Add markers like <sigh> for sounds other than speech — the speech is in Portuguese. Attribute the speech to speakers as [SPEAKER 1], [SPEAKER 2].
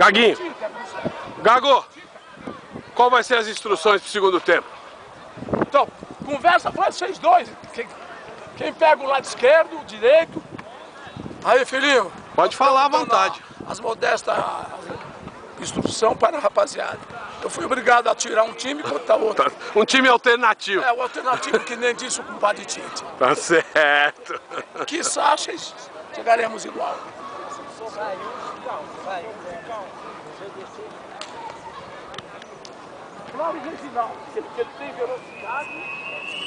[SPEAKER 1] Gaguinho. Gago, qual vai ser as instruções pro segundo tempo?
[SPEAKER 2] Então, conversa para vocês dois. Quem, quem pega o lado esquerdo, o direito. Aí, filhinho.
[SPEAKER 1] Pode falar à
[SPEAKER 2] dando
[SPEAKER 1] vontade.
[SPEAKER 2] a- As modestas instrução para a rapaziada. Eu fui obrigado a tirar um time contra outro.
[SPEAKER 1] Tá, Um time alternativo.
[SPEAKER 2] É o alternativo que nem disse o compadre Tite. <laughs>
[SPEAKER 1] Tá certo.
[SPEAKER 2] Que Sachas chegaremos igual. Claro, Reginaldo, ele, ele tem velocidade